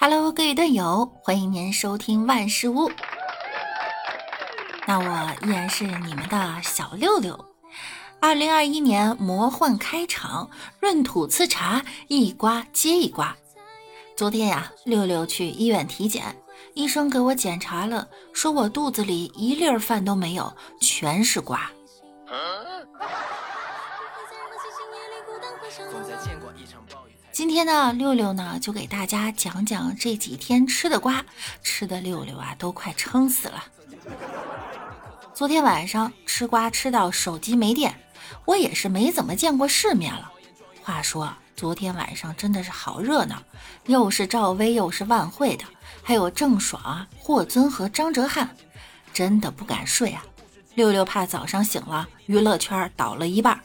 Hello，各位队友，欢迎您收听万事屋。那我依然是你们的小六六。二零二一年魔幻开场，闰土刺茶，一刮接一刮。昨天呀，六六去医院体检，医生给我检查了，说我肚子里一粒饭都没有，全是瓜。今天呢，六六呢就给大家讲讲这几天吃的瓜，吃的六六啊都快撑死了。昨天晚上吃瓜吃到手机没电，我也是没怎么见过世面了。话说昨天晚上真的是好热闹，又是赵薇又是万慧的，还有郑爽、霍尊和张哲瀚，真的不敢睡啊。六六怕早上醒了娱乐圈倒了一半，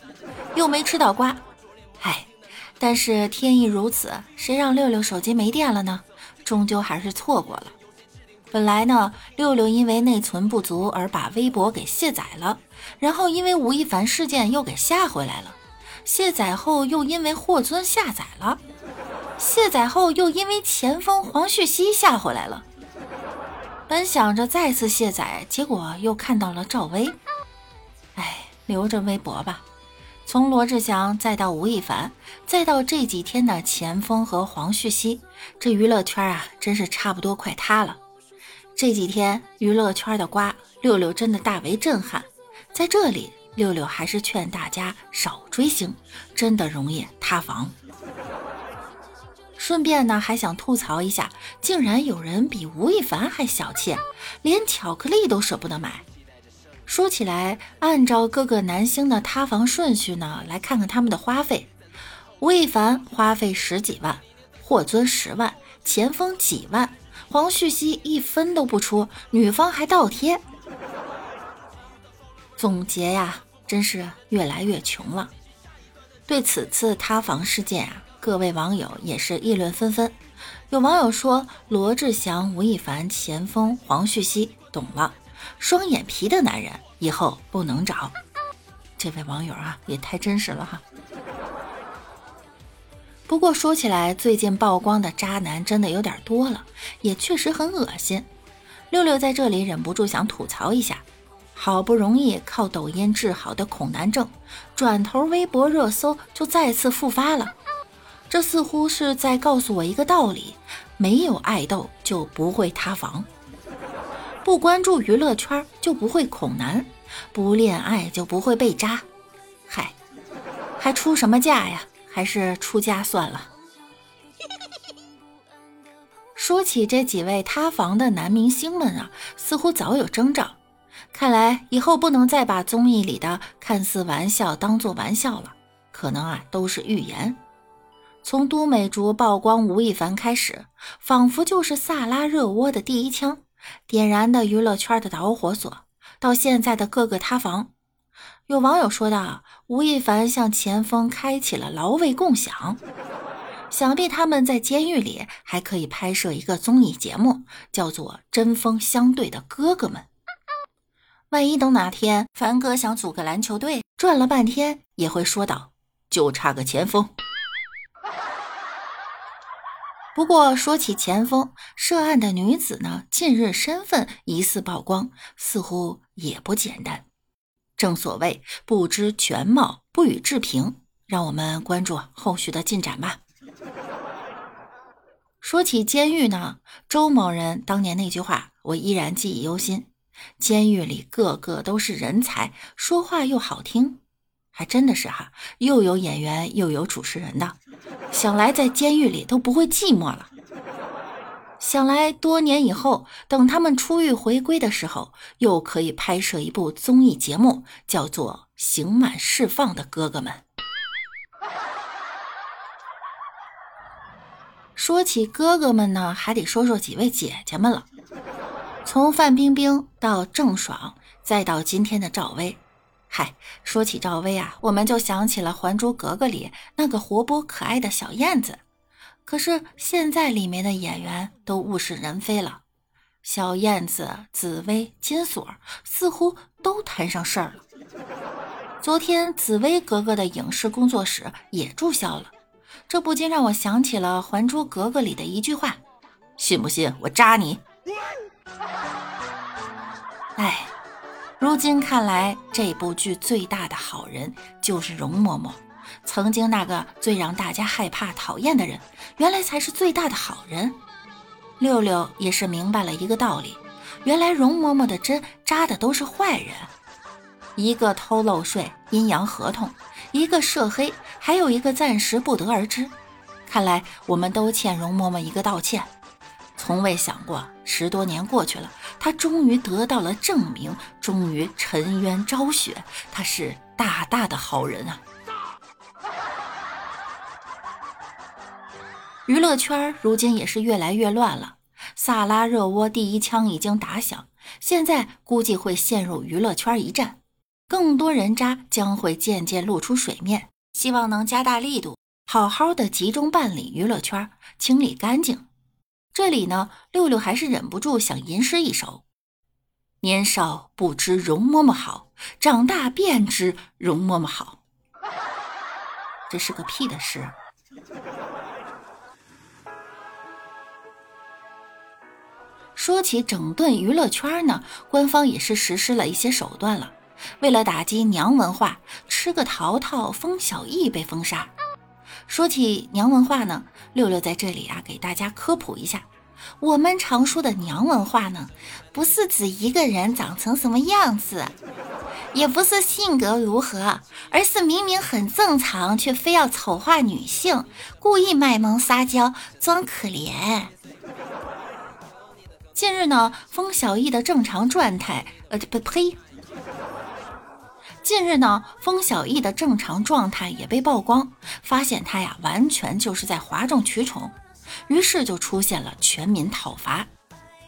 又没吃到瓜，唉。但是天意如此，谁让六六手机没电了呢？终究还是错过了。本来呢，六六因为内存不足而把微博给卸载了，然后因为吴亦凡事件又给下回来了。卸载后又因为霍尊下载了，卸载后又因为前锋黄旭熙下回来了。本想着再次卸载，结果又看到了赵薇。哎，留着微博吧。从罗志祥再到吴亦凡，再到这几天的钱枫和黄旭熙，这娱乐圈啊，真是差不多快塌了。这几天娱乐圈的瓜，六六真的大为震撼。在这里，六六还是劝大家少追星，真的容易塌房。顺便呢，还想吐槽一下，竟然有人比吴亦凡还小气，连巧克力都舍不得买。说起来，按照各个男星的塌房顺序呢，来看看他们的花费。吴亦凡花费十几万，霍尊十万，钱枫几万，黄旭熙一分都不出，女方还倒贴。总结呀，真是越来越穷了。对此次塌房事件啊，各位网友也是议论纷纷。有网友说，罗志祥、吴亦凡、钱枫、黄旭熙，懂了。双眼皮的男人以后不能找。这位网友啊，也太真实了哈。不过说起来，最近曝光的渣男真的有点多了，也确实很恶心。六六在这里忍不住想吐槽一下：好不容易靠抖音治好的恐男症，转头微博热搜就再次复发了。这似乎是在告诉我一个道理：没有爱豆就不会塌房。不关注娱乐圈就不会恐男，不恋爱就不会被渣。嗨，还出什么嫁呀？还是出家算了。说起这几位塌房的男明星们啊，似乎早有征兆。看来以后不能再把综艺里的看似玩笑当做玩笑了，可能啊都是预言。从都美竹曝光吴亦凡开始，仿佛就是萨拉热窝的第一枪。点燃的娱乐圈的导火索，到现在的各个塌房。有网友说道：“吴亦凡向前锋开启了劳卫共享，想必他们在监狱里还可以拍摄一个综艺节目，叫做《针锋相对的哥哥们》。万一等哪天凡哥想组个篮球队，转了半天也会说道：就差个前锋。”不过说起前锋涉案的女子呢，近日身份疑似曝光，似乎也不简单。正所谓不知全貌，不予置评。让我们关注后续的进展吧。说起监狱呢，周某人当年那句话，我依然记忆犹新。监狱里个个都是人才，说话又好听，还真的是哈，又有演员又有主持人的。想来在监狱里都不会寂寞了。想来多年以后，等他们出狱回归的时候，又可以拍摄一部综艺节目，叫做《刑满释放的哥哥们》。说起哥哥们呢，还得说说几位姐姐们了。从范冰冰到郑爽，再到今天的赵薇。嗨，说起赵薇啊，我们就想起了《还珠格格》里那个活泼可爱的小燕子。可是现在里面的演员都物是人非了，小燕子、紫薇、金锁似乎都摊上事儿了。昨天紫薇格格的影视工作室也注销了，这不禁让我想起了《还珠格格》里的一句话：“信不信我扎你？哎，如今看来，这部剧最大的好人就是容嬷嬷。曾经那个最让大家害怕、讨厌的人，原来才是最大的好人。六六也是明白了一个道理：原来容嬷嬷的针扎的都是坏人，一个偷漏税、阴阳合同，一个涉黑，还有一个暂时不得而知。看来我们都欠容嬷嬷一个道歉。从未想过，十多年过去了，他终于得到了证明，终于沉冤昭雪，他是大大的好人啊！娱乐圈如今也是越来越乱了，萨拉热窝第一枪已经打响，现在估计会陷入娱乐圈一战，更多人渣将会渐渐露出水面，希望能加大力度，好好的集中办理娱乐圈，清理干净。这里呢，六六还是忍不住想吟诗一首：年少不知容嬷嬷好，长大便知容嬷嬷好。这是个屁的诗。说起整顿娱乐圈呢，官方也是实施了一些手段了。为了打击娘文化，吃个桃桃，封小艺被封杀。说起娘文化呢，六六在这里啊给大家科普一下，我们常说的娘文化呢，不是指一个人长成什么样子，也不是性格如何，而是明明很正常，却非要丑化女性，故意卖萌撒娇，装可怜。近日呢，封小艺的正常状态，呃，不呸！近日呢，封小艺的正常状态也被曝光，发现他呀，完全就是在哗众取宠，于是就出现了全民讨伐。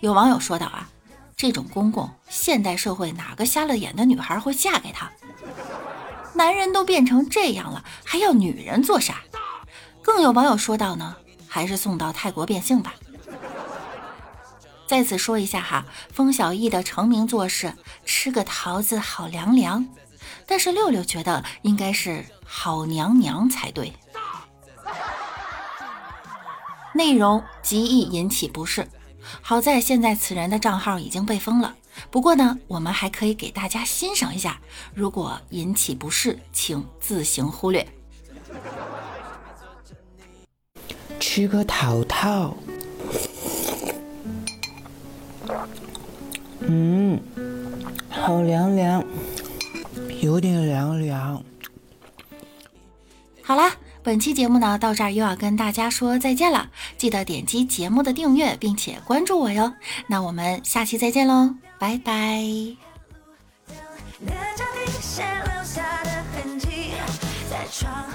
有网友说道啊，这种公公，现代社会哪个瞎了眼的女孩会嫁给他？男人都变成这样了，还要女人做啥？更有网友说道呢，还是送到泰国变性吧。在此说一下哈，风小艺的成名作是吃个桃子好凉凉，但是六六觉得应该是好娘娘才对。内容极易引起不适，好在现在此人的账号已经被封了。不过呢，我们还可以给大家欣赏一下，如果引起不适，请自行忽略。吃个桃桃。嗯，好凉凉，有点凉凉。好啦，本期节目呢到这儿又要跟大家说再见了，记得点击节目的订阅，并且关注我哟。那我们下期再见喽，拜拜。留下的痕迹，在窗外